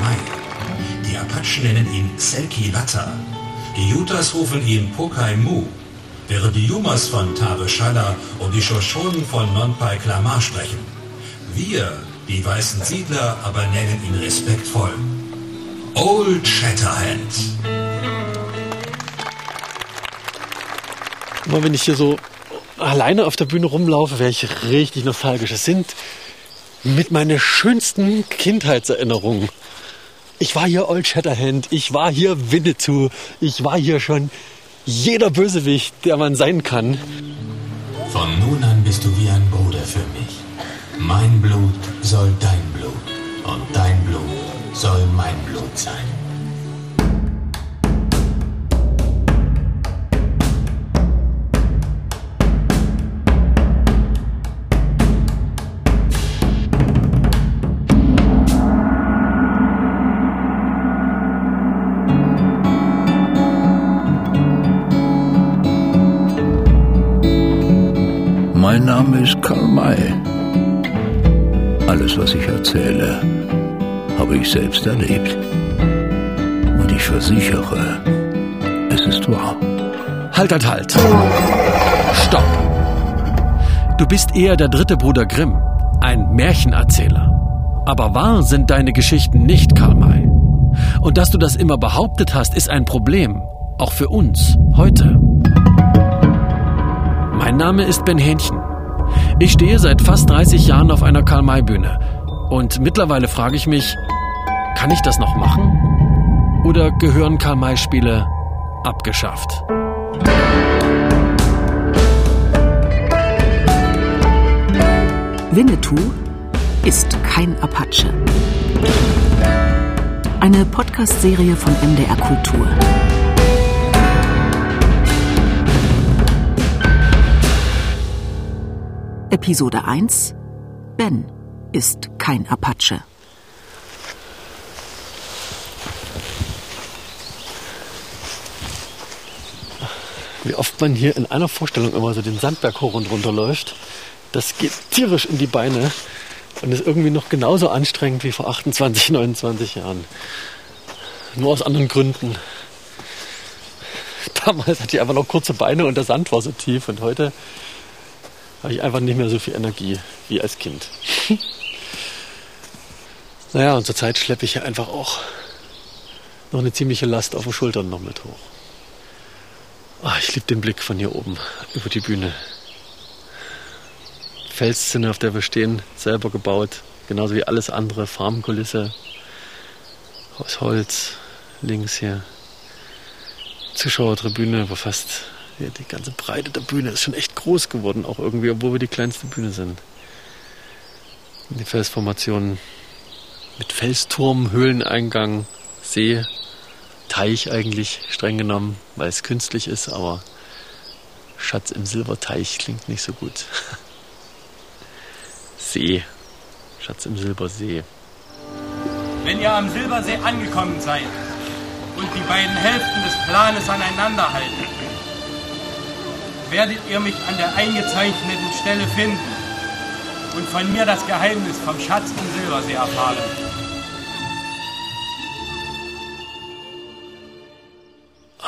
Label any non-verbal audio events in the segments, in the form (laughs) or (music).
May. Die Apachen nennen ihn Selki Latta. Die Utahs rufen ihn Pokai Mu, während die Yumas von Tave Shala und die Shoshonen von Nonpai Klamar sprechen. Wir, die weißen Siedler, aber nennen ihn respektvoll Old Shatterhand. Immer wenn ich hier so alleine auf der Bühne rumlaufe, wäre ich richtig nostalgisch. Es sind mit meinen schönsten Kindheitserinnerungen. Ich war hier Old Shatterhand, ich war hier Winnetou, ich war hier schon jeder Bösewicht, der man sein kann. Von nun an bist du wie ein Bruder für mich. Mein Blut soll dein Blut und dein Blut soll mein Blut sein. Mein Name ist Karl May. Alles, was ich erzähle, habe ich selbst erlebt. Und ich versichere, es ist wahr. Halt, halt, halt. Stopp. Du bist eher der dritte Bruder Grimm, ein Märchenerzähler. Aber wahr sind deine Geschichten nicht, Karl May. Und dass du das immer behauptet hast, ist ein Problem. Auch für uns, heute. Mein Name ist Ben Hähnchen. Ich stehe seit fast 30 Jahren auf einer Karl-May-Bühne. Und mittlerweile frage ich mich, kann ich das noch machen? Oder gehören Karl-May-Spiele abgeschafft? Winnetou ist kein Apache. Eine Podcast-Serie von MDR Kultur. Episode 1 Ben ist kein Apache. Wie oft man hier in einer Vorstellung immer so den Sandberg hoch und runter läuft, das geht tierisch in die Beine und ist irgendwie noch genauso anstrengend wie vor 28, 29 Jahren. Nur aus anderen Gründen. Damals hatte ich einfach noch kurze Beine und der Sand war so tief und heute habe ich einfach nicht mehr so viel Energie wie als Kind. (laughs) naja, und zurzeit schleppe ich hier einfach auch noch eine ziemliche Last auf den Schultern noch mit hoch. Ah, ich liebe den Blick von hier oben über die Bühne. Felszinne, auf der wir stehen, selber gebaut, genauso wie alles andere, Farmkulisse aus Holz, links hier. Zuschauertribüne, wo fast ja, die ganze Breite der Bühne ist schon echt groß geworden, auch irgendwie, obwohl wir die kleinste Bühne sind. Die Felsformationen mit Felsturm, Höhleneingang, See, Teich eigentlich streng genommen, weil es künstlich ist, aber Schatz im Silberteich klingt nicht so gut. (laughs) See. Schatz im Silbersee. Wenn ihr am Silbersee angekommen seid und die beiden Hälften des Planes aneinander halten, werdet ihr mich an der eingezeichneten Stelle finden und von mir das Geheimnis vom Schatz im Silbersee erfahren.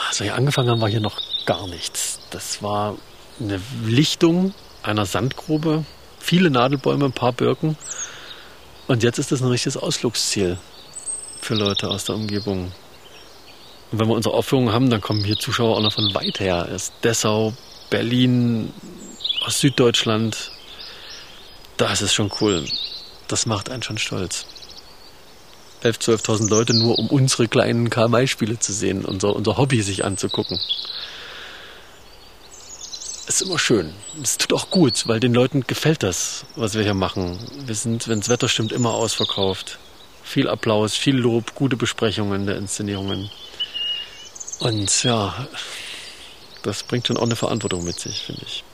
Also hier angefangen haben, war hier noch gar nichts. Das war eine Lichtung einer Sandgrube, viele Nadelbäume, ein paar Birken. Und jetzt ist das ein richtiges Ausflugsziel für Leute aus der Umgebung. Und wenn wir unsere Aufführungen haben, dann kommen hier Zuschauer auch noch von weit her. Aus Dessau, Berlin, aus Süddeutschland. Das ist schon cool. Das macht einen schon stolz. 11.000, 12.000 Leute nur, um unsere kleinen Karl-May-Spiele zu sehen, unser, unser Hobby sich anzugucken. Ist immer schön. Es tut auch gut, weil den Leuten gefällt das, was wir hier machen. Wir sind, wenn das Wetter stimmt, immer ausverkauft. Viel Applaus, viel Lob, gute Besprechungen der Inszenierungen. Und ja, das bringt schon auch eine Verantwortung mit sich, finde ich.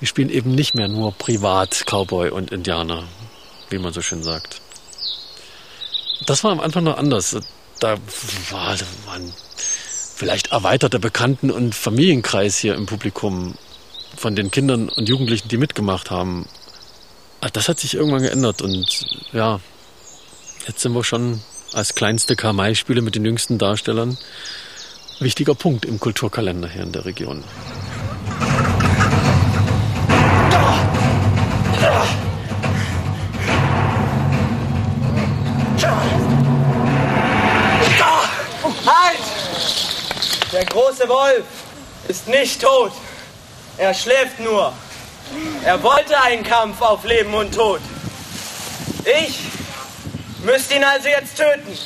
Wir spielen eben nicht mehr nur privat Cowboy und Indianer, wie man so schön sagt. Das war am Anfang noch anders. Da war, waren vielleicht erweiterter Bekannten- und Familienkreis hier im Publikum von den Kindern und Jugendlichen, die mitgemacht haben. Das hat sich irgendwann geändert und ja, Jetzt sind wir schon als kleinste Karl-May-Spiele mit den jüngsten Darstellern wichtiger Punkt im Kulturkalender hier in der Region. Halt! Der große Wolf ist nicht tot. Er schläft nur. Er wollte einen Kampf auf Leben und Tod. Ich müsste ihn also jetzt töten.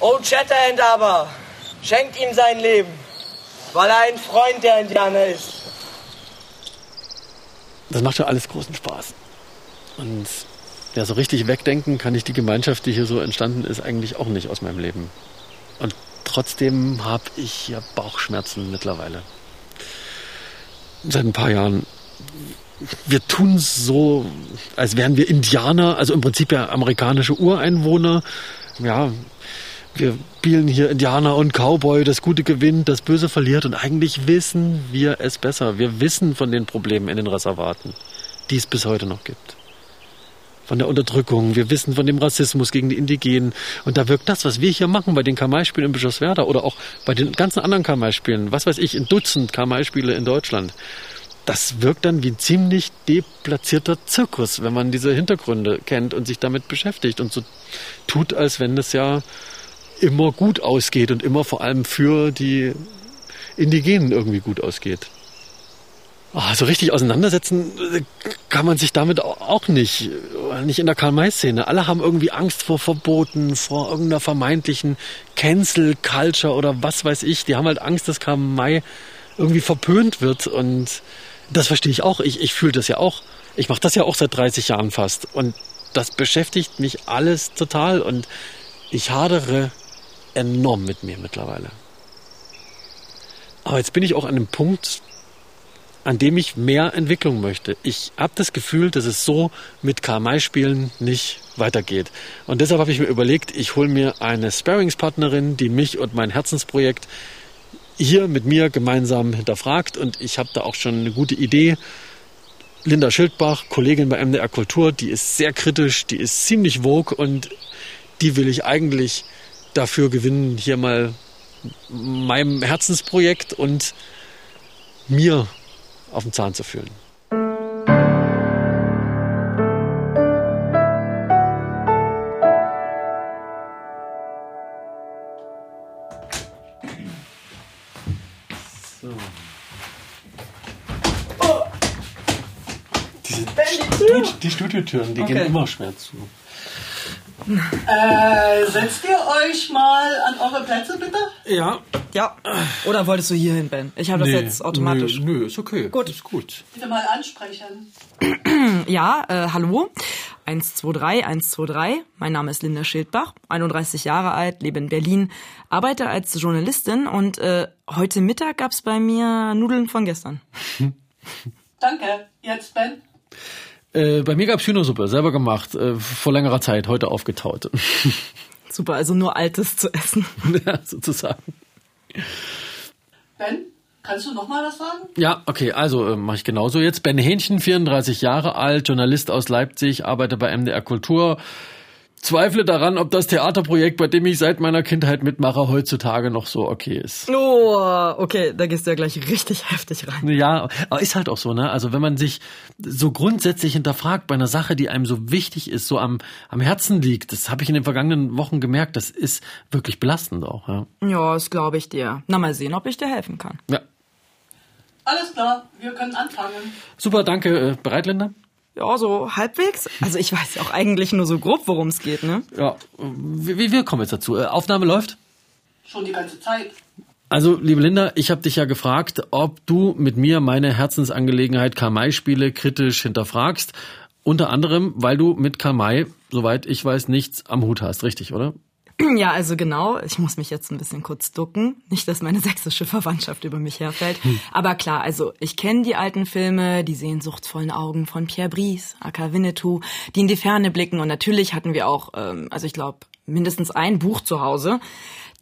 Old Shatterhand aber schenkt ihm sein Leben, weil er ein Freund der Indianer ist. Das macht ja alles großen Spaß. Und ja, so richtig wegdenken kann ich die Gemeinschaft, die hier so entstanden ist, eigentlich auch nicht aus meinem Leben. Und trotzdem habe ich ja Bauchschmerzen mittlerweile. Seit ein paar Jahren. Wir tun so, als wären wir Indianer, also im Prinzip ja amerikanische Ureinwohner. Ja, wir spielen hier Indianer und Cowboy, das Gute gewinnt, das Böse verliert und eigentlich wissen wir es besser. Wir wissen von den Problemen in den Reservaten, die es bis heute noch gibt. Von der Unterdrückung, wir wissen von dem Rassismus gegen die Indigenen. Und da wirkt das, was wir hier machen bei den Kamai-Spielen in Bischofswerda oder auch bei den ganzen anderen Kamai-Spielen, was weiß ich, in Dutzend Kamai-Spiele in Deutschland. Das wirkt dann wie ein ziemlich deplatzierter Zirkus, wenn man diese Hintergründe kennt und sich damit beschäftigt und so tut, als wenn es ja immer gut ausgeht und immer vor allem für die Indigenen irgendwie gut ausgeht. Oh, so richtig auseinandersetzen äh, kann man sich damit auch nicht. Nicht in der Karl-May-Szene. Alle haben irgendwie Angst vor Verboten, vor irgendeiner vermeintlichen Cancel-Culture oder was weiß ich. Die haben halt Angst, dass Karl-May irgendwie verpönt wird. Und das verstehe ich auch. Ich, ich fühle das ja auch. Ich mache das ja auch seit 30 Jahren fast. Und das beschäftigt mich alles total. Und ich hadere enorm mit mir mittlerweile. Aber jetzt bin ich auch an einem Punkt, an dem ich mehr Entwicklung möchte. Ich habe das Gefühl, dass es so mit Karl-May-Spielen nicht weitergeht. Und deshalb habe ich mir überlegt, ich hole mir eine Sparringspartnerin, die mich und mein Herzensprojekt hier mit mir gemeinsam hinterfragt. Und ich habe da auch schon eine gute Idee. Linda Schildbach, Kollegin bei MDR Kultur, die ist sehr kritisch, die ist ziemlich vogue und die will ich eigentlich dafür gewinnen, hier mal meinem Herzensprojekt und mir auf den Zahn zu fühlen. So. Diese Studio, die Studiotüren, die Okay. gehen immer schwer zu. Äh, setzt ihr euch mal an eure Plätze, bitte? Ja, Ja. Oder wolltest du hier hin, Ben? Ich habe das jetzt automatisch. Nö, nö, ist okay. Gut. Ist gut. Bitte mal ansprechen. (clears throat) Ja, äh, hallo. 123, 123. Mein Name ist Linda Schildbach, 31 Jahre alt, lebe in Berlin, arbeite als Journalistin und äh, heute Mittag gab's bei mir Nudeln von gestern. Danke. Jetzt, Ben. Äh, bei mir gab's Hühnersuppe, selber gemacht, äh, vor längerer Zeit, heute aufgetaut. (laughs) Super, also nur Altes zu essen. (laughs) ja, sozusagen. Ben, kannst du noch mal was sagen? Ja, okay, also äh, mache ich genauso jetzt. Ben Hähnchen, 34 Jahre alt, Journalist aus Leipzig, arbeite bei MDR Kultur. Zweifle daran, ob das Theaterprojekt, bei dem ich seit meiner Kindheit mitmache, heutzutage noch so okay ist. Oh, okay, da gehst du ja gleich richtig heftig rein. Ja, aber ist halt auch so, ne? Also wenn man sich so grundsätzlich hinterfragt bei einer Sache, die einem so wichtig ist, so am, am Herzen liegt, das habe ich in den vergangenen Wochen gemerkt, das ist wirklich belastend auch, ja. Ja, das glaube ich dir. Na, mal sehen, ob ich dir helfen kann. Ja. Alles klar, wir können anfangen. Super, danke. Äh, Bereit, Linda? Ja, so halbwegs. Also ich weiß ja auch eigentlich nur so grob, worum es geht, ne? Ja, wir, wir kommen jetzt dazu. Äh, Aufnahme läuft? Schon die ganze Zeit. Also, liebe Linda, ich habe dich ja gefragt, ob du mit mir meine Herzensangelegenheit Kamai-Spiele kritisch hinterfragst. Unter anderem, weil du mit Kamai, soweit ich weiß, nichts am Hut hast, richtig, oder? Ja, also genau. Ich muss mich jetzt ein bisschen kurz ducken. Nicht, dass meine (laughs) sächsische Verwandtschaft über mich herfällt. Aber klar, also ich kenne die alten Filme, die sehnsuchtsvollen Augen von Pierre Brice, aka Winnetou, die in die Ferne blicken. Und natürlich hatten wir auch, ähm, also ich glaube, mindestens ein Buch zu Hause.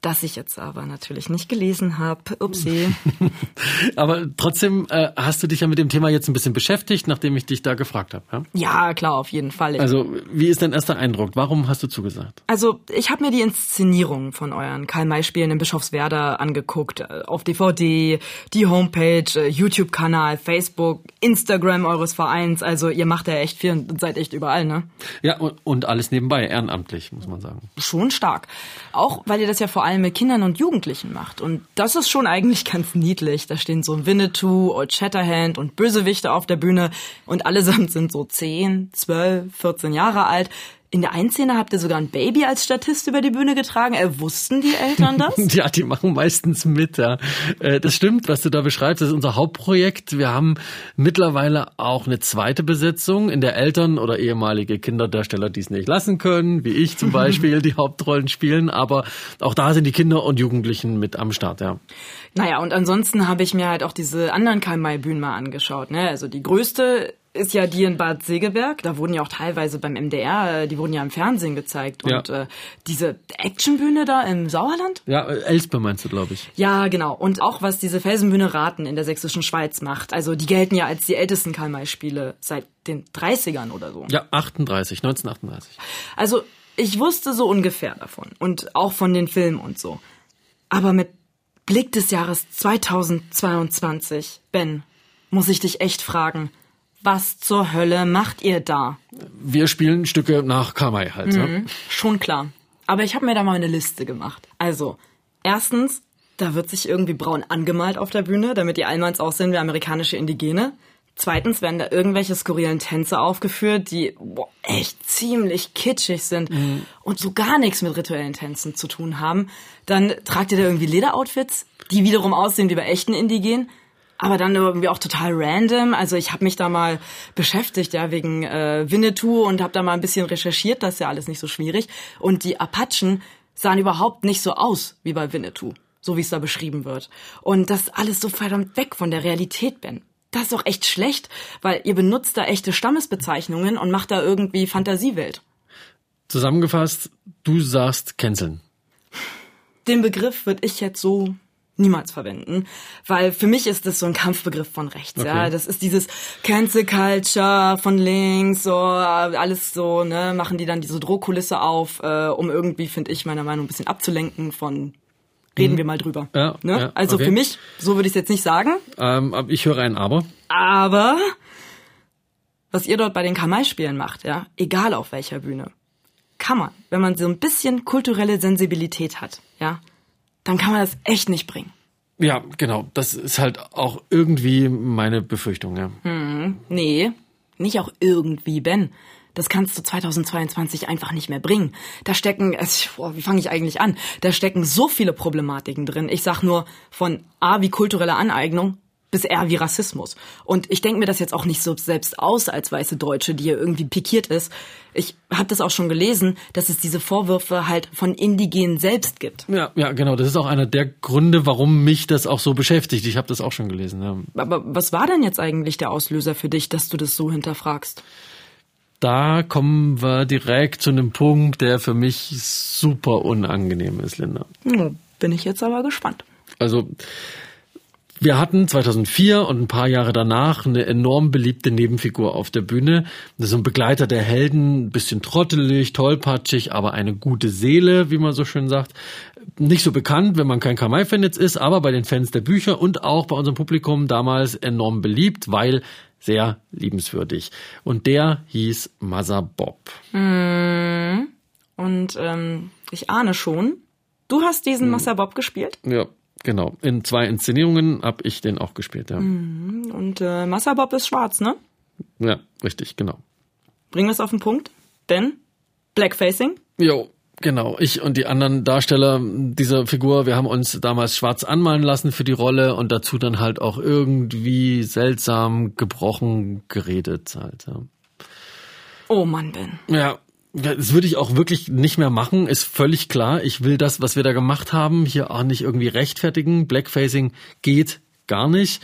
Das ich jetzt aber natürlich nicht gelesen habe. Upsi. (laughs) aber trotzdem äh, hast du dich ja mit dem Thema jetzt ein bisschen beschäftigt, nachdem ich dich da gefragt habe. Ja? ja, klar, auf jeden Fall. Also, wie ist dein erster Eindruck? Warum hast du zugesagt? Also, ich habe mir die Inszenierung von euren Karl-May-Spielen in Bischofswerda angeguckt. Äh, auf DVD, die Homepage, äh, YouTube-Kanal, Facebook, Instagram eures Vereins. Also, ihr macht ja echt viel und seid echt überall, ne? Ja, und, und alles nebenbei, ehrenamtlich, muss man sagen. Schon stark. Auch, weil ihr das ja vor allem mit Kindern und Jugendlichen macht. Und das ist schon eigentlich (laughs) ganz niedlich. Da stehen so Winnetou, Old Shatterhand und Bösewichte auf der Bühne und allesamt sind so 10, 12, 14 Jahre alt. In der einen Szene habt ihr sogar ein Baby als Statist über die Bühne getragen. Äh, wussten die Eltern (laughs) das? ja, die machen meistens mit, ja. Äh, das stimmt, was du da beschreibst. Das ist unser Hauptprojekt. Wir haben mittlerweile auch eine zweite Besetzung, in der Eltern oder ehemalige Kinderdarsteller dies nicht lassen können, wie ich zum (laughs) Beispiel, die Hauptrollen spielen. Aber auch da sind die Kinder und Jugendlichen mit am Start, ja. Naja, und ansonsten habe ich mir halt auch diese anderen Karl-May-Bühnen mal angeschaut. Ne? Also die größte ist ja die in Bad Segeberg. Da wurden ja auch teilweise beim MDR, äh, die wurden ja im Fernsehen gezeigt. Und ja. äh, diese Actionbühne da im Sauerland? Ja, Elspe meinst du, glaube ich. Ja, genau. Und auch was diese Felsenbühne Raten in der sächsischen Schweiz macht. Also die gelten ja als die ältesten Karl-May-Spiele seit den 30ern oder so. Ja, 38, 1938. Also ich wusste so ungefähr davon. Und auch von den Filmen und so. Aber mit Blick des Jahres 2022, Ben, muss ich dich echt fragen, was zur Hölle macht ihr da? Wir spielen Stücke nach Kamai halt. Mhm, ja? Schon klar. Aber ich habe mir da mal eine Liste gemacht. Also, erstens, da wird sich irgendwie braun angemalt auf der Bühne, damit die Allmanns aussehen wie amerikanische Indigene. Zweitens werden da irgendwelche skurrilen Tänze aufgeführt, die boah, echt ziemlich kitschig sind mhm. und so gar nichts mit rituellen Tänzen zu tun haben. Dann tragt ihr da irgendwie Lederoutfits, die wiederum aussehen wie bei echten Indigenen aber dann irgendwie auch total random. Also ich habe mich da mal beschäftigt, ja, wegen äh, Winnetou und habe da mal ein bisschen recherchiert, das ist ja alles nicht so schwierig. Und die Apachen sahen überhaupt nicht so aus wie bei Winnetou, so wie es da beschrieben wird. Und das alles so verdammt weg von der Realität, Ben. Das ist doch echt schlecht, weil ihr benutzt da echte Stammesbezeichnungen und macht da irgendwie Fantasiewelt. Zusammengefasst, du sagst canceln. Den Begriff würde ich jetzt so niemals verwenden, weil für mich ist das so ein Kampfbegriff von rechts. Okay. Ja, das ist dieses Cancel Culture von links, so alles so, ne, machen die dann diese Drohkulisse auf, äh, um irgendwie, finde ich, meiner Meinung ein bisschen abzulenken von reden mhm. wir mal drüber. Ja, ne? ja, also okay. für mich, so würde ich es jetzt nicht sagen. Ähm, ich höre ein Aber. Aber was ihr dort bei den Kamai-Spielen macht, ja, egal auf welcher Bühne, kann man, wenn man so ein bisschen kulturelle Sensibilität hat, ja, dann kann man das echt nicht bringen. Ja, genau. Das ist halt auch irgendwie meine Befürchtung, ja. Hm, nee, nicht auch irgendwie, Ben. Das kannst du 2022 einfach nicht mehr bringen. Da stecken, boah, wie fange ich eigentlich an? Da stecken so viele Problematiken drin. Ich sag nur von A wie kulturelle Aneignung bis eher wie Rassismus. Und ich denke mir das jetzt auch nicht so selbst aus als weiße Deutsche, die hier irgendwie pikiert ist. Ich habe das auch schon gelesen, dass es diese Vorwürfe halt von Indigenen selbst gibt. Ja, ja, genau. Das ist auch einer der Gründe, warum mich das auch so beschäftigt. Ich habe das auch schon gelesen. Ja. Aber was war denn jetzt eigentlich der Auslöser für dich, dass du das so hinterfragst? Da kommen wir direkt zu einem Punkt, der für mich super unangenehm ist, Linda. Bin ich jetzt aber gespannt. Also wir hatten 2004 und ein paar Jahre danach eine enorm beliebte Nebenfigur auf der Bühne. Das ist ein Begleiter der Helden, bisschen trottelig, tollpatschig, aber eine gute Seele, wie man so schön sagt. Nicht so bekannt, wenn man kein Kamai-Fan jetzt ist, aber bei den Fans der Bücher und auch bei unserem Publikum damals enorm beliebt, weil sehr liebenswürdig. Und der hieß Mother Bob. Mm. Und ähm, ich ahne schon, du hast diesen mm. Bob gespielt? Ja, Genau, in zwei Inszenierungen habe ich den auch gespielt, ja. Mhm. Und äh, Massabob ist schwarz, ne? Ja, richtig, genau. Bringen wir es auf den Punkt? Denn Blackfacing? Jo, genau. Ich und die anderen Darsteller dieser Figur, wir haben uns damals schwarz anmalen lassen für die Rolle und dazu dann halt auch irgendwie seltsam gebrochen geredet halt. Ja. Oh Mann, Ben. Ja, das würde ich auch wirklich nicht mehr machen, ist völlig klar. Ich will das, was wir da gemacht haben, hier auch nicht irgendwie rechtfertigen. Blackfacing geht gar nicht.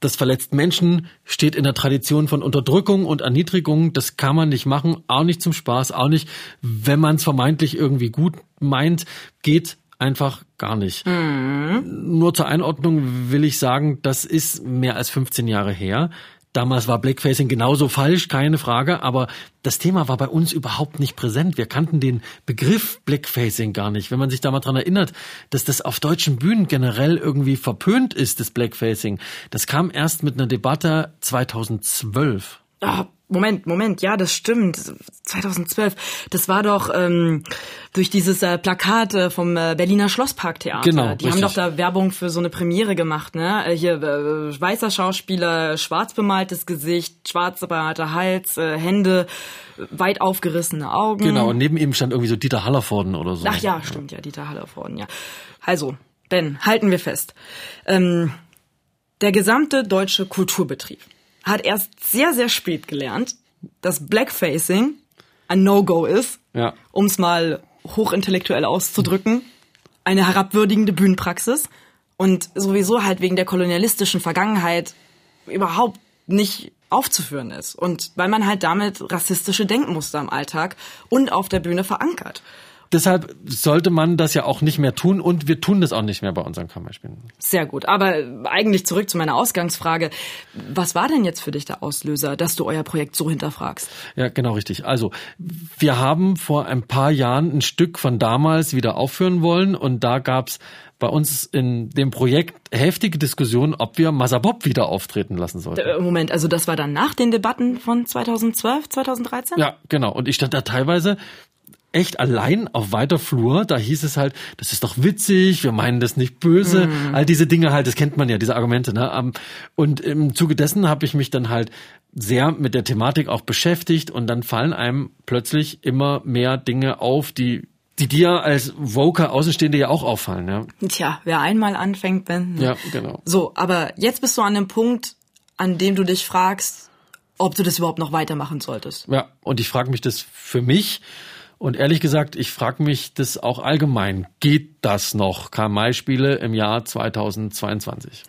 Das verletzt Menschen, steht in der Tradition von Unterdrückung und Erniedrigung. Das kann man nicht machen, auch nicht zum Spaß, auch nicht, wenn man es vermeintlich irgendwie gut meint, geht einfach gar nicht. Nur zur Einordnung will ich sagen, das ist mehr als 15 Jahre her. Damals war Blackfacing genauso falsch, keine Frage, aber das Thema war bei uns überhaupt nicht präsent. Wir kannten den Begriff Blackfacing gar nicht. Wenn man sich da mal dran erinnert, dass das auf deutschen Bühnen generell irgendwie verpönt ist, das Blackfacing, das kam erst mit einer Debatte 2012. Ah, Moment, Moment, ja, das stimmt. 2012. Das war doch ähm, durch dieses äh, Plakat äh, vom äh, Berliner Schlossparktheater. Genau, Die haben richtig. doch da Werbung für so eine Premiere gemacht, ne? Äh, Hier äh, weißer Schauspieler, schwarz bemaltes Gesicht, schwarz bemalter Hals, äh, Hände, weit aufgerissene Augen. Genau, und neben ihm stand irgendwie so Dieter Hallervorden oder so. Ach ja, stimmt, ja, Dieter Hallervorden, ja. Also, Ben, halten wir fest. Ähm, der gesamte deutsche Kulturbetrieb hat erst sehr, sehr spät gelernt, dass Blackfacing ein No-Go ist, Ja. um es mal hochintellektuell auszudrücken, eine herabwürdigende Bühnenpraxis und sowieso halt wegen der kolonialistischen Vergangenheit überhaupt nicht aufzuführen ist. Und weil man halt damit rassistische Denkmuster im Alltag und auf der Bühne verankert. Deshalb sollte man das ja auch nicht mehr tun und wir tun das auch nicht mehr bei unseren Kammerspielen. Sehr gut. Aber eigentlich zurück zu meiner Ausgangsfrage. Was war denn jetzt für dich der Auslöser, dass du euer Projekt so hinterfragst? Ja, genau richtig. Also, wir haben vor ein paar Jahren ein Stück von damals wieder aufführen wollen und da gab's bei uns in dem Projekt heftige Diskussionen, ob wir Masabop wieder auftreten lassen sollten. Äh, Moment, also das war dann nach den Debatten von 2012, 2013? Ja, genau. Und ich stand da teilweise echt allein auf weiter Flur. Da hieß es halt, das ist doch witzig, wir meinen das nicht böse. All diese Dinge halt, das kennt man ja, diese Argumente. Ne? Ähm, Und im Zuge dessen habe ich mich dann halt sehr mit der Thematik auch beschäftigt und dann fallen einem plötzlich immer mehr Dinge auf, die die dir als Voker Außenstehende ja auch auffallen. Ja, Tja, wer einmal anfängt, Ben. ja genau. So, aber jetzt bist du an dem Punkt, an dem du dich fragst, ob du das überhaupt noch weitermachen solltest. Ja, und ich frage mich das für mich. Und ehrlich gesagt, ich frage mich das auch allgemein. Geht das noch? Karl-May-Spiele im Jahr 2022.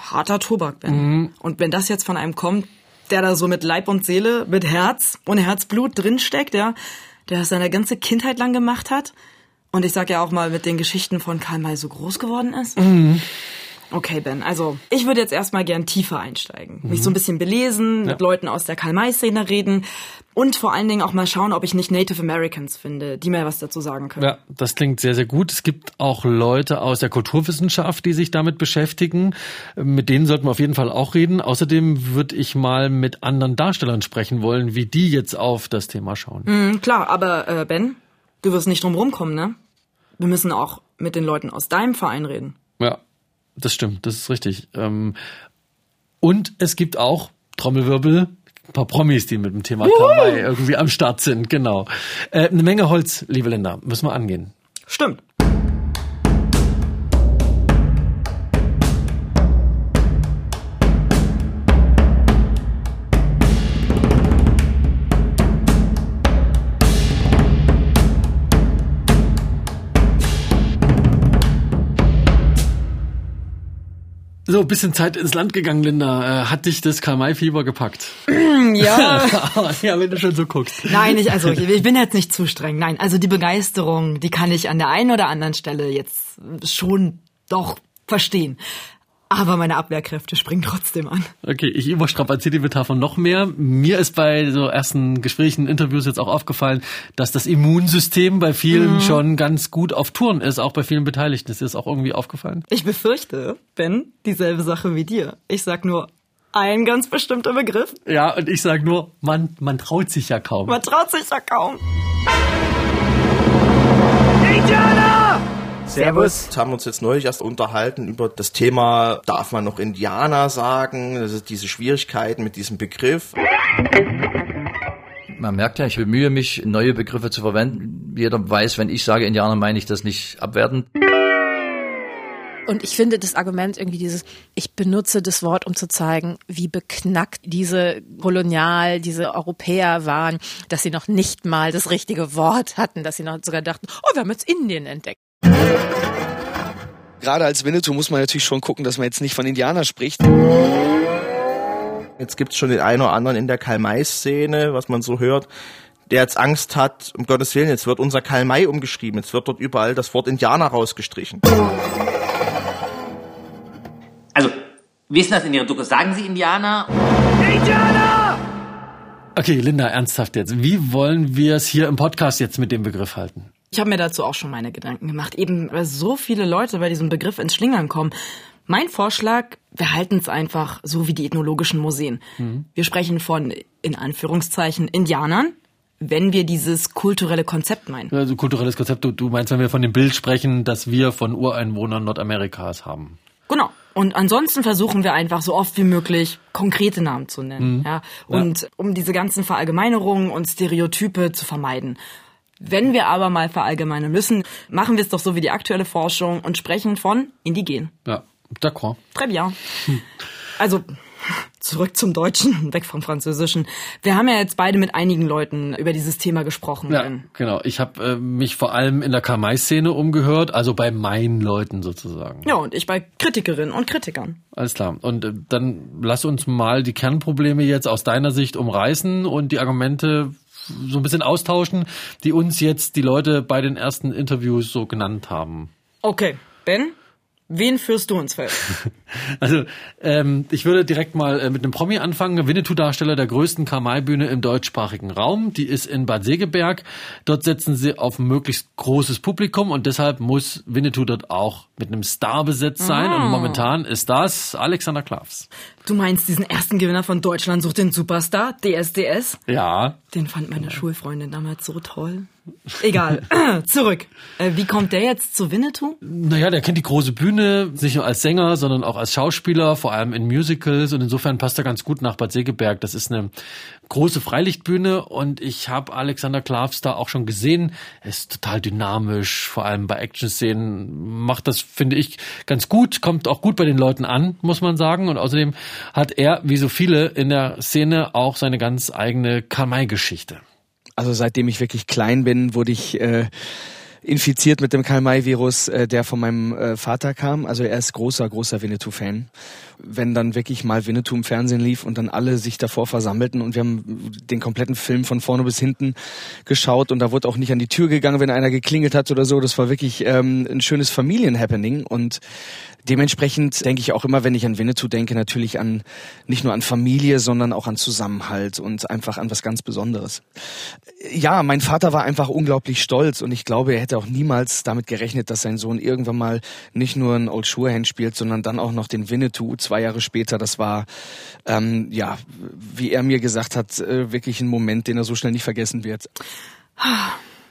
Harter Tobak, Ben. Und wenn das jetzt von einem kommt, der da so mit Leib und Seele, mit Herz und Herzblut drinsteckt, ja, der das seine ganze Kindheit lang gemacht hat und ich sag ja auch mal mit den Geschichten von Karl May so groß geworden ist. Okay, Ben, also ich würde jetzt erstmal gern tiefer einsteigen. Mich so ein bisschen belesen, mit Leuten aus der Karl-May-Szene reden und vor allen Dingen auch mal schauen, ob ich nicht Native Americans finde, die mir was dazu sagen können. Ja, das klingt sehr, sehr gut. Es gibt auch Leute aus der Kulturwissenschaft, die sich damit beschäftigen. Mit denen sollten wir auf jeden Fall auch reden. Außerdem würde ich mal mit anderen Darstellern sprechen wollen, wie die jetzt auf das Thema schauen. Mhm, klar, aber äh, Ben, du wirst nicht drum rumkommen, ne? Wir müssen auch mit den Leuten aus deinem Verein reden. Ja, das stimmt, das ist richtig. Ähm, Und es gibt auch Trommelwirbel, ein paar Promis, die mit dem Thema Karl irgendwie am Start sind, genau. Äh, eine Menge Holz, liebe Länder, müssen wir angehen. Stimmt. So, bisschen Zeit ins Land gegangen, Linda. Äh, hat dich das Karl-May-Fieber gepackt? (clears throat) Ja. (laughs) ja, wenn du schon so guckst. Nein, ich, also ich, ich bin jetzt nicht zu streng. Nein, also die Begeisterung, die kann ich an der einen oder anderen Stelle jetzt schon doch verstehen. Aber meine Abwehrkräfte springen trotzdem an. Okay, ich überstrapaziere die Metapher noch mehr. Mir ist bei so ersten Gesprächen, Interviews jetzt auch aufgefallen, dass das Immunsystem bei vielen schon ganz gut auf Touren ist, auch bei vielen Beteiligten. Ist dir das auch irgendwie aufgefallen? Ich befürchte, Ben, dieselbe Sache wie dir. Ich sag nur ein ganz bestimmter Begriff. Ja, und ich sage nur, man, man traut sich ja kaum. Man traut sich ja kaum. Servus. Wir haben uns jetzt neulich erst unterhalten über das Thema, darf man noch Indianer sagen? Das ist diese Schwierigkeiten mit diesem Begriff. Man merkt ja, ich bemühe mich, neue Begriffe zu verwenden. Jeder weiß, wenn ich sage Indianer, meine ich das nicht abwertend. Und ich finde das Argument irgendwie dieses, ich benutze das Wort, um zu zeigen, wie beknackt diese Kolonial, diese Europäer waren, dass sie noch nicht mal das richtige Wort hatten, dass sie noch sogar dachten, oh, wir haben jetzt Indien entdeckt. Gerade als Winnetou muss man natürlich schon gucken, dass man jetzt nicht von Indianer spricht. Jetzt gibt's schon den einen oder anderen in der Karl-May-Szene, was man so hört, der jetzt Angst hat, um Gottes Willen, jetzt wird unser Karl May umgeschrieben, jetzt wird dort überall das Wort Indianer rausgestrichen. Also, wie ist denn das in Ihrer Doku? Sagen Sie Indianer? Indianer! Okay, Linda, ernsthaft jetzt. Wie wollen wir es hier im Podcast jetzt mit dem Begriff halten? Ich habe mir dazu auch schon meine Gedanken gemacht, eben weil so viele Leute bei diesem Begriff ins Schlingern kommen. Mein Vorschlag, wir halten es einfach so wie die ethnologischen Museen. Mhm. Wir sprechen von, in Anführungszeichen, Indianern, wenn wir dieses kulturelle Konzept meinen. Also kulturelles Konzept, du, du meinst, wenn wir von dem Bild sprechen, das wir von Ureinwohnern Nordamerikas haben. Genau. Und ansonsten versuchen wir einfach so oft wie möglich konkrete Namen zu nennen. Mhm. Ja? Und ja. um diese ganzen Verallgemeinerungen und Stereotype zu vermeiden. Wenn wir aber mal verallgemeinern müssen, machen wir es doch so wie die aktuelle Forschung und sprechen von indigen. Ja, d'accord. Très bien. Hm. Also zurück zum Deutschen, (laughs) weg vom Französischen. Wir haben ja jetzt beide mit einigen Leuten über dieses Thema gesprochen. Ja, genau. Ich habe äh, mich vor allem in der Kamai-Szene umgehört, also bei meinen Leuten sozusagen. Ja, und ich bei Kritikerinnen und Kritikern. Alles klar. Und äh, dann lass uns mal die Kernprobleme jetzt aus deiner Sicht umreißen und die Argumente so ein bisschen austauschen, die uns jetzt die Leute bei den ersten Interviews so genannt haben. Okay, Ben, Wen führst du ins Feld? (laughs) Also, ähm, ich würde direkt mal äh, mit einem Promi anfangen. Winnetou-Darsteller der größten Kamai-Bühne im deutschsprachigen Raum. Die ist in Bad Segeberg. Dort setzen sie auf ein möglichst großes Publikum und deshalb muss Winnetou dort auch mit einem Star besetzt sein. Ah. Und momentan ist das Alexander Klavs. Du meinst diesen ersten Gewinner von Deutschland sucht den Superstar, DSDS? Ja. Den fand meine Schulfreundin damals so toll. Egal. (laughs) Zurück. Äh, wie kommt der jetzt zu Winnetou? Naja, der kennt die große Bühne, nicht nur als Sänger, sondern auch als Schauspieler, vor allem in Musicals. Und insofern passt er ganz gut nach Bad Segeberg. Das ist eine große Freilichtbühne und ich habe Alexander Klavs da auch schon gesehen. Er ist total dynamisch, vor allem bei Action-Szenen. Macht das, finde ich, ganz gut, kommt auch gut bei den Leuten an, muss man sagen. Und außerdem hat er, wie so viele in der Szene, auch seine ganz eigene Karl-May-Geschichte. Also seitdem ich wirklich klein bin, wurde ich äh, infiziert mit dem Karl-May-Virus, äh, der von meinem äh, Vater kam. Also er ist großer, großer Winnetou-Fan. Wenn dann wirklich mal Winnetou im Fernsehen lief und dann alle sich davor versammelten und wir haben den kompletten Film von vorne bis hinten geschaut und da wurde auch nicht an die Tür gegangen, wenn einer geklingelt hat oder so. Das war wirklich ähm, ein schönes Familienhappening und dementsprechend denke ich auch immer, wenn ich an Winnetou denke, natürlich an nicht nur an Familie, sondern auch an Zusammenhalt und einfach an was ganz Besonderes. Ja, mein Vater war einfach unglaublich stolz und ich glaube, er hätte auch niemals damit gerechnet, dass sein Sohn irgendwann mal nicht nur ein Old Shatterhand spielt, sondern dann auch noch den Winnetou zwei Jahre später. Das war ähm, ja, wie er mir gesagt hat, äh, wirklich ein Moment, den er so schnell nicht vergessen wird.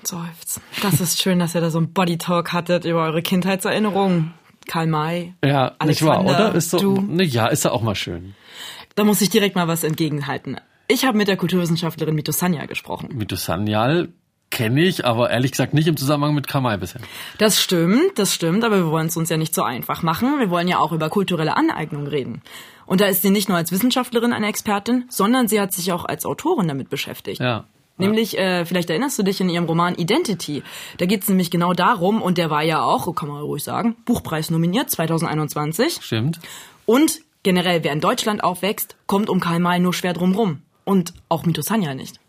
Seufz. Das ist schön, dass ihr da so ein Body Talk hattet über eure Kindheitserinnerungen. Karl May. Ja, Alexander, nicht wahr, oder? Ist so, du. Ne, ja, ist ja auch mal schön. Da muss ich direkt mal was entgegenhalten. Ich habe mit der Kulturwissenschaftlerin Mito Sanyal gesprochen. Mito Sanyal kenne ich, aber ehrlich gesagt nicht im Zusammenhang mit Kamai bisher. Das stimmt, das stimmt, aber wir wollen es uns ja nicht so einfach machen. Wir wollen ja auch über kulturelle Aneignung reden. Und da ist sie nicht nur als Wissenschaftlerin eine Expertin, sondern sie hat sich auch als Autorin damit beschäftigt. Ja. Nämlich, äh, vielleicht erinnerst du dich in ihrem Roman Identity. Da geht es nämlich genau darum, und der war ja auch, kann man ruhig sagen, Buchpreis nominiert 2021. Stimmt. Und generell, wer in Deutschland aufwächst, kommt um Karl May nur schwer drum rum. Und auch Mito Sanya nicht.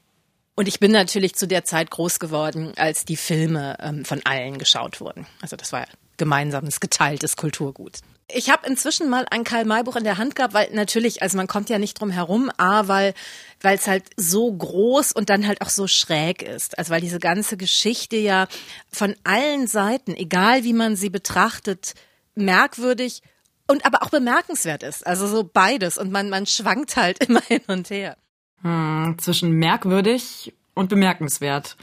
Und ich bin natürlich zu der Zeit groß geworden, als die Filme ähm, von allen geschaut wurden. Also das war gemeinsames, geteiltes Kulturgut. Ich habe inzwischen mal ein Karl-May-Buch in der Hand gehabt, weil natürlich, also man kommt ja nicht drum herum, a, weil weil es halt so groß und dann halt auch so schräg ist. Also weil diese ganze Geschichte ja von allen Seiten, egal wie man sie betrachtet, merkwürdig und aber auch bemerkenswert ist. Also so beides und man man schwankt halt (laughs) immer hin und her. Hm, zwischen merkwürdig und bemerkenswert.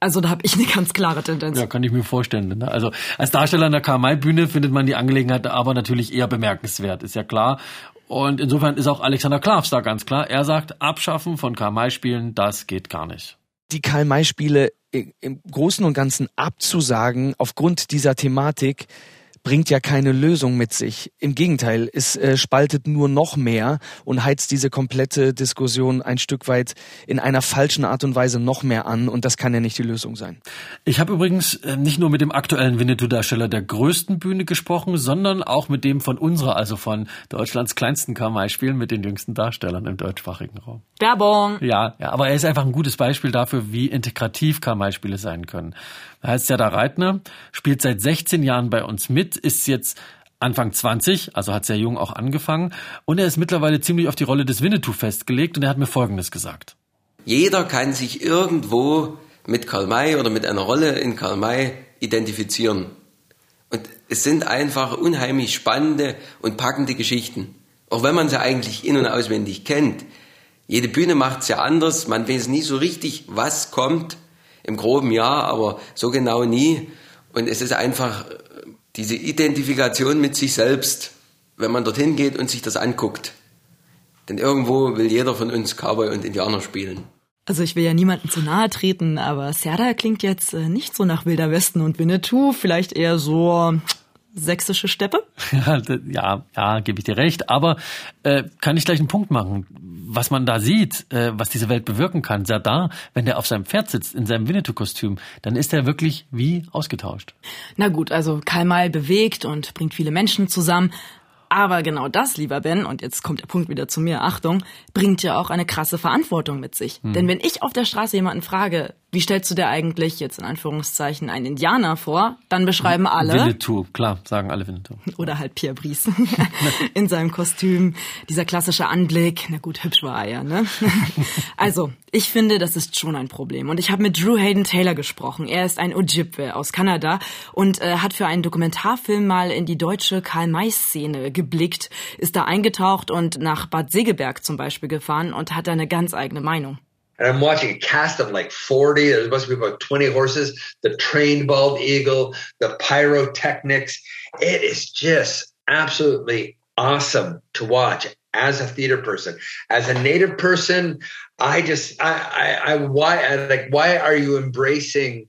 Also da habe ich eine ganz klare Tendenz. Ja, kann ich mir vorstellen. Ne? Also als Darsteller an der Karl-May-Bühne findet man die Angelegenheit aber natürlich eher bemerkenswert, ist ja klar. Und insofern ist auch Alexander Klavs da ganz klar. Er sagt, Abschaffen von Karl-May-Spielen, das geht gar nicht. Die Karl-May-Spiele im Großen und Ganzen abzusagen aufgrund dieser Thematik bringt ja keine Lösung mit sich. Im Gegenteil, es äh, spaltet nur noch mehr und heizt diese komplette Diskussion ein Stück weit in einer falschen Art und Weise noch mehr an und das kann ja nicht die Lösung sein. Ich habe übrigens äh, nicht nur mit dem aktuellen Winnetou-Darsteller der größten Bühne gesprochen, sondern auch mit dem von unserer, also von Deutschlands kleinsten Kamai-Spielen mit den jüngsten Darstellern im deutschsprachigen Raum. Werbung! Ja, ja, aber er ist einfach ein gutes Beispiel dafür, wie integrativ Kamai-Spiele sein können. Heißt Serdar Reitner, spielt seit 16 Jahren bei uns mit, ist jetzt Anfang 20, also hat sehr jung auch angefangen und er ist mittlerweile ziemlich auf die Rolle des Winnetou festgelegt und er hat mir Folgendes gesagt. Jeder kann sich irgendwo mit Karl May oder mit einer Rolle in Karl May identifizieren. Und es sind einfach unheimlich spannende und packende Geschichten. Auch wenn man sie eigentlich in- und auswendig kennt. Jede Bühne macht es ja anders, man weiß nie so richtig, was kommt im groben Jahr, aber so genau nie. Und es ist einfach diese Identifikation mit sich selbst, wenn man dorthin geht und sich das anguckt. Denn irgendwo will jeder von uns Cowboy und Indianer spielen. Also ich will ja niemandem zu nahe treten, aber Serda klingt jetzt äh, nicht so nach Wilder Westen und Winnetou, vielleicht eher so sächsische Steppe? (laughs) ja, ja, gebe ich dir recht. Aber äh, kann ich gleich einen Punkt machen? Was man da sieht, äh, was diese Welt bewirken kann, Serdar, wenn der auf seinem Pferd sitzt, in seinem Winnetou-Kostüm, dann ist er wirklich wie ausgetauscht. Na gut, also Karl May bewegt und bringt viele Menschen zusammen. Aber genau das, lieber Ben, und jetzt kommt der Punkt wieder zu mir, Achtung, bringt ja auch eine krasse Verantwortung mit sich. Hm. Denn wenn ich auf der Straße jemanden frage, wie stellst du dir eigentlich jetzt in Anführungszeichen einen Indianer vor, dann beschreiben alle. Winnetou, klar, sagen alle Winnetou. Oder halt Pierre Brice (laughs) in seinem Kostüm. Dieser klassische Anblick. Na gut, hübsch war er ja, ne? (laughs) also, ich finde, das ist schon ein Problem. Und ich habe mit Drew Hayden Taylor gesprochen. Er ist ein Ojibwe aus Kanada und äh, hat für einen Dokumentarfilm mal in die deutsche Karl-May-Szene geblickt, ist da eingetaucht und nach Bad Segeberg zum Beispiel gefahren und hat da eine ganz eigene Meinung. And I'm watching a cast of like 40. There must be about 20 horses. The trained bald eagle, the pyrotechnics. It is just absolutely awesome to watch as a theater person. As a native person, I just, I, I, I why, I, like, why are you embracing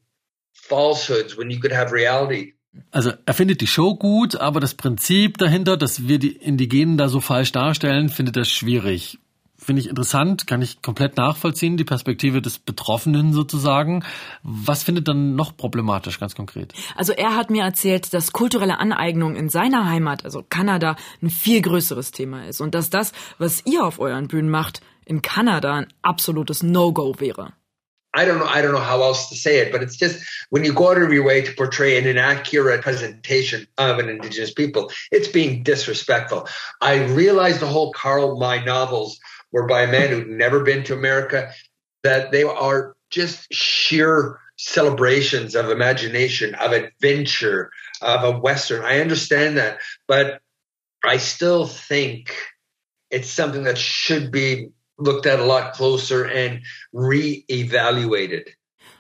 falsehoods when you could have reality? Also er findet die Show gut, aber das Prinzip dahinter, dass wir die Indigenen da so falsch darstellen, findet er schwierig finde ich interessant, kann ich komplett nachvollziehen, die Perspektive des Betroffenen sozusagen. Was findet dann noch problematisch, ganz konkret? Also er hat mir erzählt, dass kulturelle Aneignung in seiner Heimat, also Kanada, ein viel größeres Thema ist und dass das, was ihr auf euren Bühnen macht, in Kanada ein absolutes No-Go wäre. I don't know. I don't know how else to say it, but it's just when you go out of your way to portray an inaccurate presentation of an indigenous people, it's being disrespectful. I realized the whole Karl May novels were by a man who'd never been to America, that they are just sheer celebrations of imagination, of adventure, of a Western. I understand that, but I still think it's something that should be looked at a lot closer and re-evaluated.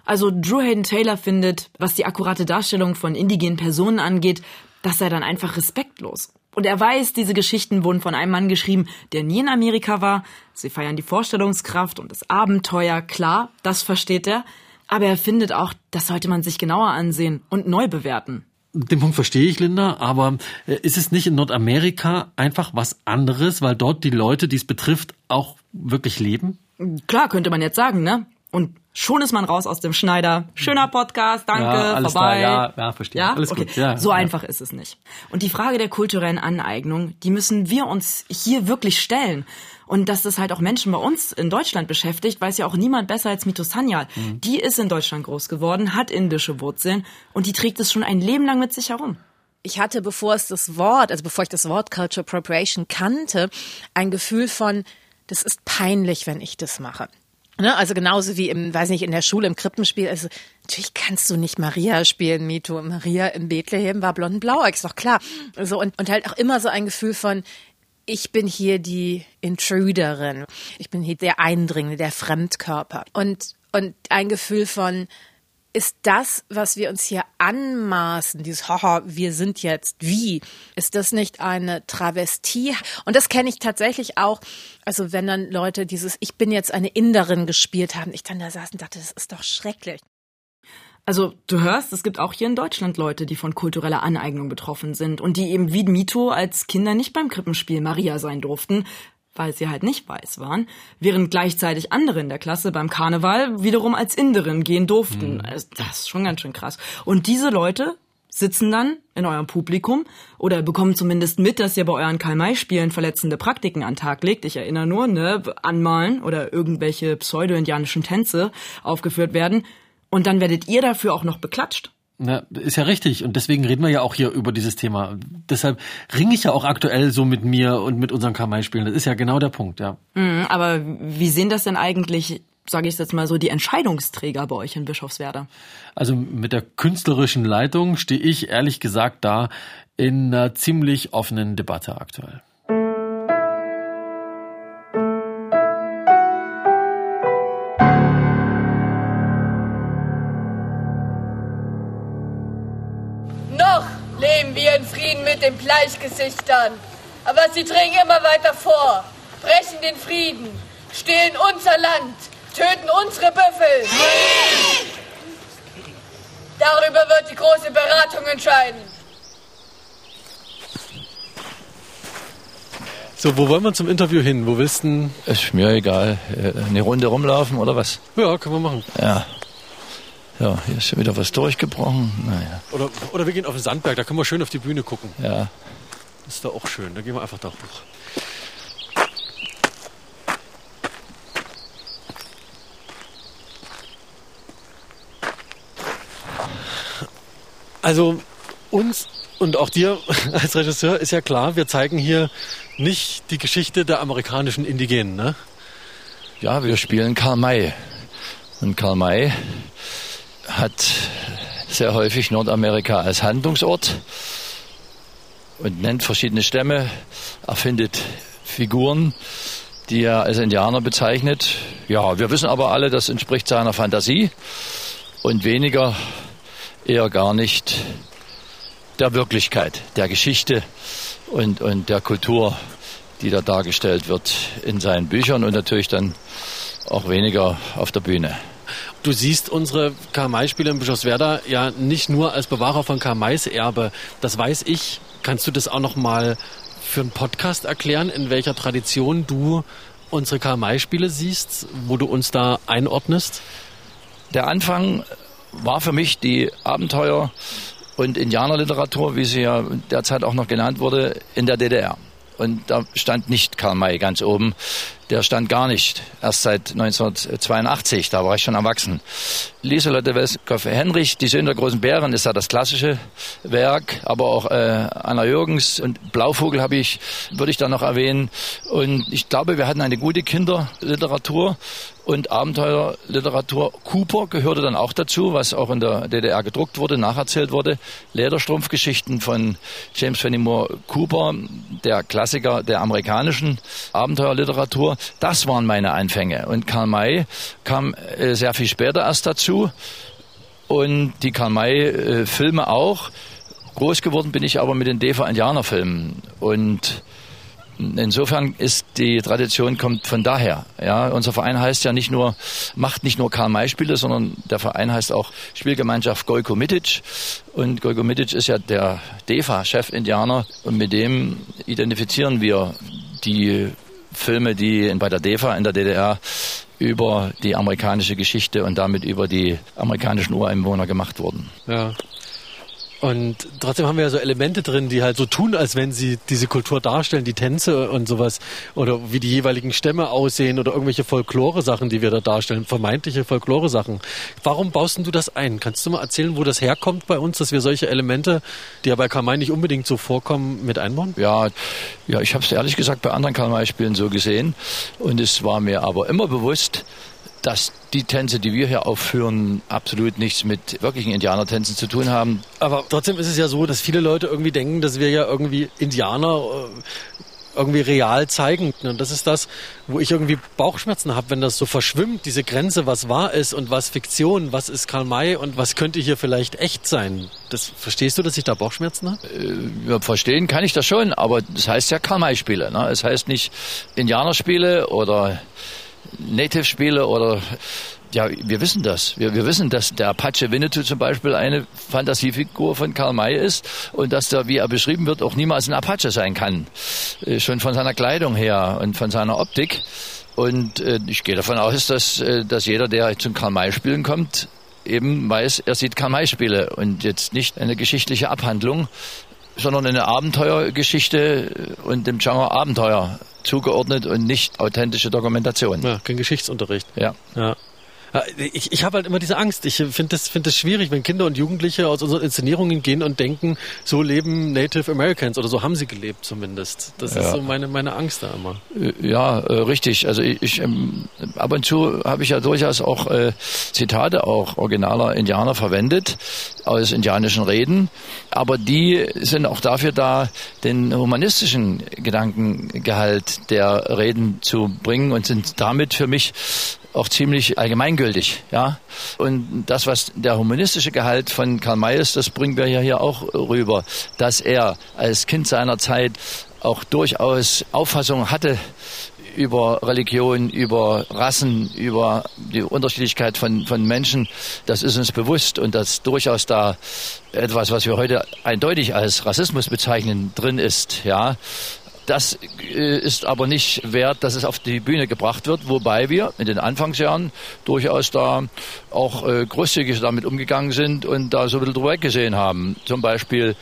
Also Drew Hayden Taylor findet, was die akkurate Darstellung von indigenen Personen angeht, das sei dann einfach respektlos. Und er weiß, diese Geschichten wurden von einem Mann geschrieben, der nie in Amerika war. Sie feiern die Vorstellungskraft und das Abenteuer, klar, das versteht er. Aber er findet auch, das sollte man sich genauer ansehen und neu bewerten. Den Punkt verstehe ich, Linda, aber äh, ist es nicht in Nordamerika einfach was anderes, weil dort die Leute, die es betrifft, auch wirklich leben? Klar, könnte man jetzt sagen, ne? Und schon ist man raus aus dem Schneider. Schöner Podcast, danke, ja, alles vorbei. Klar, ja, ja, verstehe. Ja? Alles okay. gut. Ja, so ja. einfach ist es nicht. Und die Frage der kulturellen Aneignung, die müssen wir uns hier wirklich stellen. Und dass das halt auch Menschen bei uns in Deutschland beschäftigt, weiß ja auch niemand besser als Mito Sanyal. Mhm. Die ist in Deutschland groß geworden, hat indische Wurzeln und die trägt es schon ein Leben lang mit sich herum. Ich hatte, bevor es das Wort, also bevor ich das Wort Culture Appropriation kannte, ein Gefühl von, das ist peinlich, wenn ich das mache. Ne, also genauso wie im, weiß nicht, in der Schule, im Krippenspiel. Also natürlich kannst du nicht Maria spielen, Mito. Maria in Bethlehem war blond blau, ist doch klar. So und, und halt auch immer so ein Gefühl von, ich bin hier die Intruderin. Ich bin hier der Eindringende, der Fremdkörper. Und, und ein Gefühl von, ist das, was wir uns hier anmaßen, dieses Haha, wir sind jetzt wie, ist das nicht eine Travestie? Und das kenne ich tatsächlich auch, also wenn dann Leute dieses Ich bin jetzt eine Inderin gespielt haben, ich dann da saß und dachte, das ist doch schrecklich. Also du hörst, es gibt auch hier in Deutschland Leute, die von kultureller Aneignung betroffen sind und die eben wie Mito als Kinder nicht beim Krippenspiel Maria sein durften, weil sie halt nicht weiß waren, während gleichzeitig andere in der Klasse beim Karneval wiederum als Inderin gehen durften. Mhm. Also, Das ist schon ganz schön krass. Und diese Leute sitzen dann in eurem Publikum oder bekommen zumindest mit, dass ihr bei euren Karl-May-Spielen verletzende Praktiken an Tag legt. Ich erinnere nur, ne, anmalen oder irgendwelche pseudo-indianischen Tänze aufgeführt werden. Und dann werdet ihr dafür auch noch beklatscht. Na, ist ja richtig. Und deswegen reden wir ja auch hier über dieses Thema. Deshalb ringe ich ja auch aktuell so mit mir und mit unseren Kamai-Spielen. Das ist ja genau der Punkt, ja. Mhm, aber wie sehen das denn eigentlich, sage ich jetzt mal so, die Entscheidungsträger bei euch in Bischofswerda? Also mit der künstlerischen Leitung stehe ich ehrlich gesagt da in einer ziemlich offenen Debatte aktuell. Den Bleichgesichtern. Aber sie dringen immer weiter vor, brechen den Frieden, stehlen unser Land, töten unsere Büffel. Darüber wird die große Beratung entscheiden. So, wo wollen wir zum Interview hin? Wo willst du denn? Ist mir egal. Äh, Eine Runde rumlaufen oder was? Ja, können wir machen. Ja. Ja, hier ist schon wieder was durchgebrochen. Naja. Oder, oder wir gehen auf den Sandberg, da können wir schön auf die Bühne gucken. Ja. Das ist da auch schön. Da gehen wir einfach da hoch. Also uns und auch dir (laughs) als Regisseur ist ja klar, wir zeigen hier nicht die Geschichte der amerikanischen Indigenen, ne? Ja, wir spielen Karl May. Und Karl May hat sehr häufig Nordamerika als Handlungsort und nennt verschiedene Stämme, erfindet Figuren, die er als Indianer bezeichnet. Ja, wir wissen aber alle, das entspricht seiner Fantasie und weniger, eher gar nicht der Wirklichkeit, der Geschichte und, und der Kultur, die da dargestellt wird in seinen Büchern und natürlich dann auch weniger auf der Bühne. Du siehst unsere Karl-May-Spiele in Bischofswerda ja nicht nur als Bewahrer von Karl-Mays Erbe. Das weiß ich. Kannst du das auch noch mal für einen Podcast erklären, in welcher Tradition du unsere Karl-May-Spiele siehst, wo du uns da einordnest? Der Anfang war für mich die Abenteuer- und Indianerliteratur, wie sie ja derzeit auch noch genannt wurde, in der DDR. Und da stand nicht Karl May ganz oben. Der stand gar nicht. Erst seit 1982, da war ich schon erwachsen. Lieselotte Weskow-Henrich, Die Söhne der großen Bären, ist ja das klassische Werk, aber auch äh, Anna Jürgens und Blauvogel habe ich, würde ich da noch erwähnen. Und ich glaube, wir hatten eine gute Kinderliteratur und Abenteuerliteratur. Cooper gehörte dann auch dazu, was auch in der DDR gedruckt wurde, nacherzählt wurde. Lederstrumpfgeschichten von James Fenimore Cooper, der Klassiker der amerikanischen Abenteuerliteratur. Das waren meine Anfänge. Und Karl May kam äh, sehr viel später erst dazu. Und die Karl May-Filme auch. Groß geworden bin ich aber mit den DEFA-Indianerfilmen. Und Insofern ist die Tradition kommt von daher. Ja, unser Verein heißt ja nicht nur macht nicht nur Karl May Spiele, sondern der Verein heißt auch Spielgemeinschaft Gojko Mitic und Gojko Mitic ist ja der DEFA Chef Indianer und mit dem identifizieren wir die Filme, die bei der DEFA in der DDR über die amerikanische Geschichte und damit über die amerikanischen Ureinwohner gemacht wurden. Ja. Und trotzdem haben wir ja so Elemente drin, die halt so tun, als wenn sie diese Kultur darstellen, die Tänze und sowas, oder wie die jeweiligen Stämme aussehen oder irgendwelche Folklore-Sachen, die wir da darstellen, vermeintliche Folklore-Sachen. Warum baust denn du das ein? Kannst du mal erzählen, wo das herkommt bei uns, dass wir solche Elemente, die ja bei Karl May nicht unbedingt so vorkommen, mit einbauen? Ja, ja, ich habe es ehrlich gesagt bei anderen Karl May-Spielen so gesehen und es war mir aber immer bewusst, dass die Tänze, die wir hier aufführen, absolut nichts mit wirklichen Indianertänzen zu tun haben. Aber trotzdem ist es ja so, dass viele Leute irgendwie denken, dass wir ja irgendwie Indianer äh, irgendwie real zeigen. Und das ist das, wo ich irgendwie Bauchschmerzen habe, wenn das so verschwimmt, diese Grenze, was wahr ist und was Fiktion, was ist Karl May und was könnte hier vielleicht echt sein. Das verstehst du, dass ich da Bauchschmerzen habe? Äh, ja, verstehen kann ich das schon, aber das heißt ja Karl May-Spiele. Ne? Es heißt nicht Indianerspiele oder Native-Spiele oder Ja, wir wissen das. Wir, wir wissen, dass der Apache Winnetou zum Beispiel eine Fantasiefigur von Karl May ist und dass der, wie er beschrieben wird, auch niemals ein Apache sein kann. Äh, schon von seiner Kleidung her und von seiner Optik. Und äh, ich gehe davon aus, dass, äh, dass jeder, der zum Karl May spielen kommt, eben weiß, er sieht Karl May Spiele und jetzt nicht eine geschichtliche Abhandlung, sondern eine Abenteuergeschichte und dem Genre Abenteuer zugeordnet und nicht authentische Dokumentation. Ja, kein Geschichtsunterricht. Ja. ja. Ich, ich habe halt immer diese Angst. Ich finde das, find das schwierig, wenn Kinder und Jugendliche aus unseren Inszenierungen gehen und denken, so leben Native Americans oder so haben sie gelebt zumindest. Das ja. ist so meine, meine Angst da immer. Äh, ja, äh, richtig. Also ich, ich ähm, ab und zu habe ich ja durchaus auch äh, Zitate auch originaler Indianer verwendet aus indianischen Reden, aber die sind auch dafür da, den humanistischen Gedankengehalt der Reden zu bringen und sind damit für mich auch ziemlich allgemeingültig, ja. Und das, was der humanistische Gehalt von Karl May ist, das bringen wir ja hier auch rüber, dass er als Kind seiner Zeit auch durchaus Auffassungen hatte über Religion, über Rassen, über die Unterschiedlichkeit von, von Menschen, das ist uns bewusst und dass durchaus da etwas, was wir heute eindeutig als Rassismus bezeichnen, drin ist, ja. Das äh, ist aber nicht wert, dass es auf die Bühne gebracht wird, wobei wir in den Anfangsjahren durchaus da auch äh, großzügig damit umgegangen sind und da so ein bisschen drüber weggesehen haben. Zum Beispiel,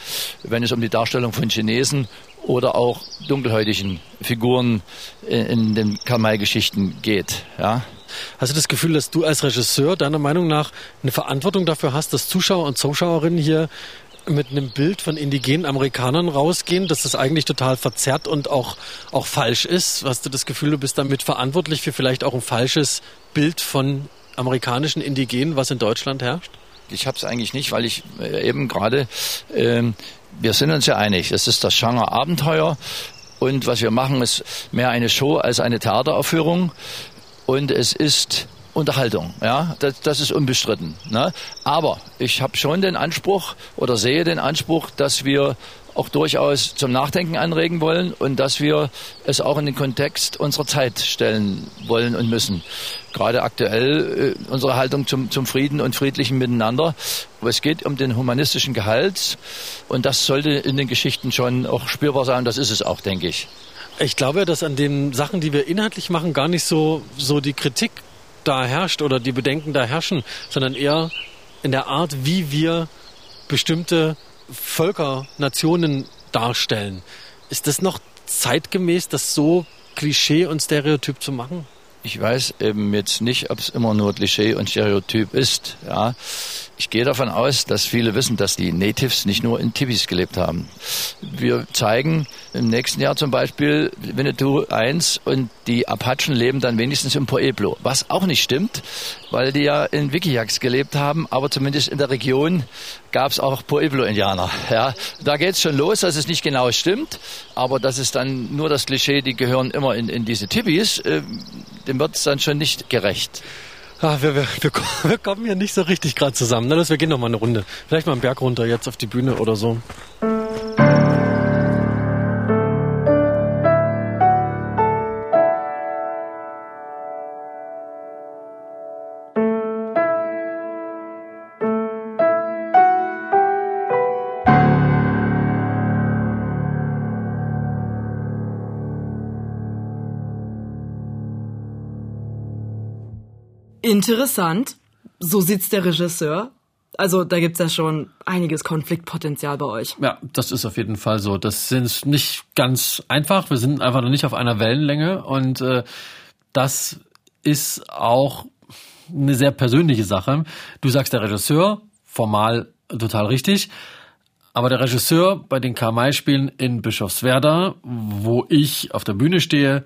wenn es um die Darstellung von Chinesen oder auch dunkelhäutigen Figuren in, in den Kamai-Geschichten geht. Ja. Hast du das Gefühl, dass du als Regisseur deiner Meinung nach eine Verantwortung dafür hast, dass Zuschauer und Zuschauerinnen hier mit einem Bild von indigenen Amerikanern rausgehen, dass das eigentlich total verzerrt und auch, auch falsch ist? Hast du das Gefühl, du bist damit verantwortlich für vielleicht auch ein falsches Bild von amerikanischen Indigenen, was in Deutschland herrscht? Ich habe es eigentlich nicht, weil ich äh, eben gerade, äh, wir sind uns ja einig, es ist das Genre Abenteuer und was wir machen, ist mehr eine Show als eine Theateraufführung und es ist Unterhaltung. Ja, das, das ist unbestritten. Ne? Aber ich habe schon den Anspruch oder sehe den Anspruch, dass wir auch durchaus zum Nachdenken anregen wollen und dass wir es auch in den Kontext unserer Zeit stellen wollen und müssen. Gerade aktuell äh, unsere Haltung zum, zum Frieden und friedlichen Miteinander. Aber es geht um den humanistischen Gehalt und das sollte in den Geschichten schon auch spürbar sein. Das ist es auch, denke ich. Ich glaube, dass an den Sachen, die wir inhaltlich machen, gar nicht so, so die Kritik da herrscht oder die Bedenken da herrschen, sondern eher in der Art, wie wir bestimmte Völker, Nationen darstellen. Ist das noch zeitgemäß, das so Klischee und Stereotyp zu machen? Ich weiß eben jetzt nicht, ob es immer nur Klischee und Stereotyp ist. Ja. Ich gehe davon aus, dass viele wissen, dass die Natives nicht nur in Tibis gelebt haben. Wir zeigen im nächsten Jahr zum Beispiel Winnetou 1 und die Apachen leben dann wenigstens im Pueblo. Was auch nicht stimmt, weil die ja in Wikijaks gelebt haben, aber zumindest in der Region gab es auch Pueblo-Indianer. Ja. Da geht es schon los, dass es nicht genau stimmt, aber das ist dann nur das Klischee, die gehören immer in, in diese Tibis, äh, dem wird es dann schon nicht gerecht. Ah, wir, wir, wir, (laughs) wir kommen hier nicht so richtig gerade zusammen. Na, los, wir gehen noch mal eine Runde. Vielleicht mal einen Berg runter jetzt auf die Bühne oder so. Interessant. So sieht's der Regisseur. Also da gibt's ja schon einiges Konfliktpotenzial bei euch. Ja, das ist auf jeden Fall so. Das ist nicht ganz einfach. Wir sind einfach noch nicht auf einer Wellenlänge und äh, das ist auch eine sehr persönliche Sache. Du sagst der Regisseur, formal total richtig. Aber der Regisseur bei den Karl-May-Spielen in Bischofswerda, wo ich auf der Bühne stehe,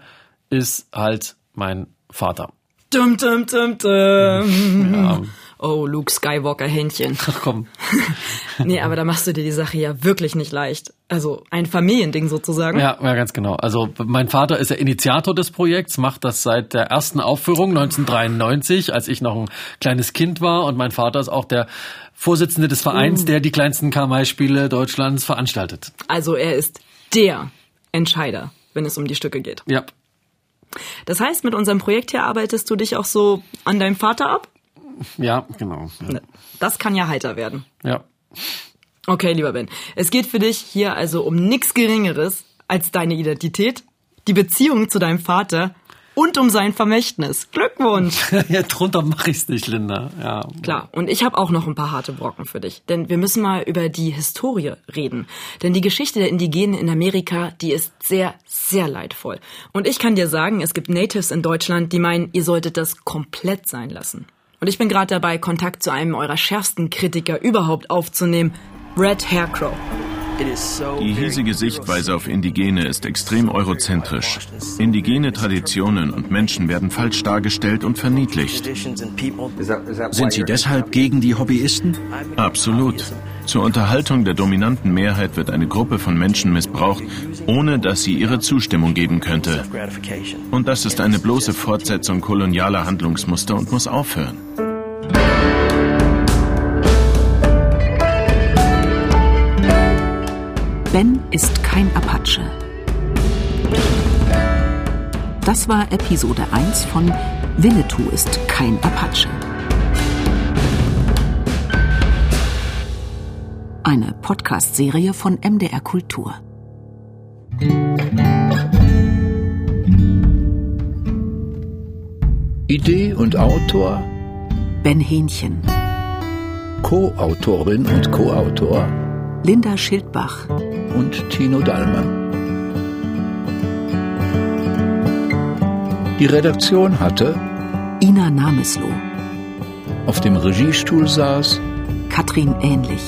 ist halt mein Vater. Dum, dum, dum, dum. Ja. Oh, Luke Skywalker Händchen. Ach komm. (laughs) nee, aber da machst du dir die Sache ja wirklich nicht leicht. Also ein Familiending sozusagen. Ja, ja, ganz genau. Also mein Vater ist der Initiator des Projekts, macht das seit der ersten Aufführung 1993, als ich noch ein kleines Kind war. Und mein Vater ist auch der Vorsitzende des Vereins, uh. der die kleinsten Kamai-Spiele Deutschlands veranstaltet. Also er ist der Entscheider, wenn es um die Stücke geht. Ja, das heißt, mit unserem Projekt hier arbeitest du dich auch so an deinem Vater ab? Ja, genau. Ja. Das kann ja heiter werden. ja. Okay, lieber Ben. Es geht für dich hier also um nichts Geringeres als deine Identität, die Beziehung zu deinem Vater und um sein Vermächtnis. Glückwunsch! (laughs) ja, drunter mache ich's nicht, Linda. Ja. Klar, und ich habe auch noch ein paar harte Brocken für dich. Denn wir müssen mal über die Historie reden. Denn die Geschichte der Indigenen in Amerika, die ist sehr, sehr leidvoll. Und ich kann dir sagen, es gibt Natives in Deutschland, die meinen, ihr solltet das komplett sein lassen. Und ich bin gerade dabei, Kontakt zu einem eurer schärfsten Kritiker überhaupt aufzunehmen, Red Haircrow. Die hiesige Sichtweise auf Indigene ist extrem eurozentrisch. Indigene Traditionen und Menschen werden falsch dargestellt und verniedlicht. Sind Sie deshalb gegen die Hobbyisten? Absolut. Zur Unterhaltung der dominanten Mehrheit wird eine Gruppe von Menschen missbraucht, ohne dass sie ihre Zustimmung geben könnte. Und das ist eine bloße Fortsetzung kolonialer Handlungsmuster und muss aufhören. Ben ist kein Apache. Das war Episode 1 von Winnetou ist kein Apache. Eine Podcast-Serie von MDR Kultur. Idee und Autor Ben Hähnchen, Co-Autorin und Co-Autor Linda Schildbach, und Tino Dallmann. Die Redaktion hatte Ina Namesloh, auf dem Regiestuhl saß, Katrin Ähnlich,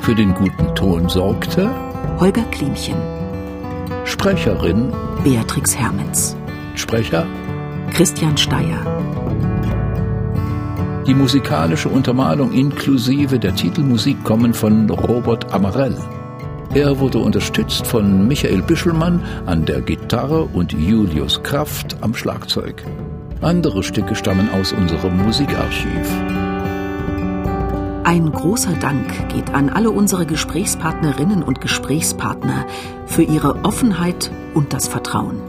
für den guten Ton sorgte, Holger Klimchen, Sprecherin, Beatrix Hermens, Sprecher, Christian Steyer. Die musikalische Untermalung inklusive der Titelmusik kommen von Robert Amarell. Er wurde unterstützt von Michael Büschelmann an der Gitarre und Julius Kraft am Schlagzeug. Andere Stücke stammen aus unserem Musikarchiv. Ein großer Dank geht an alle unsere Gesprächspartnerinnen und Gesprächspartner für ihre Offenheit und das Vertrauen.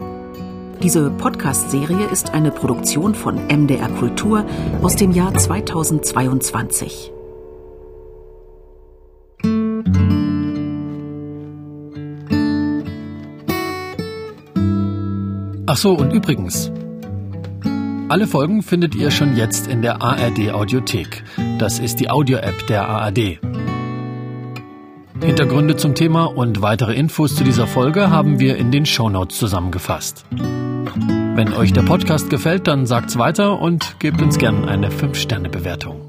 Diese Podcast-Serie ist eine Produktion von MDR Kultur aus dem Jahr 2022. Ach so, und übrigens. Alle Folgen findet ihr schon jetzt in der ARD Audiothek. Das ist die Audio-App der ARD. Hintergründe zum Thema und weitere Infos zu dieser Folge haben wir in den Shownotes zusammengefasst. Wenn euch der Podcast gefällt, dann sagt's weiter und gebt uns gern eine 5-Sterne-Bewertung.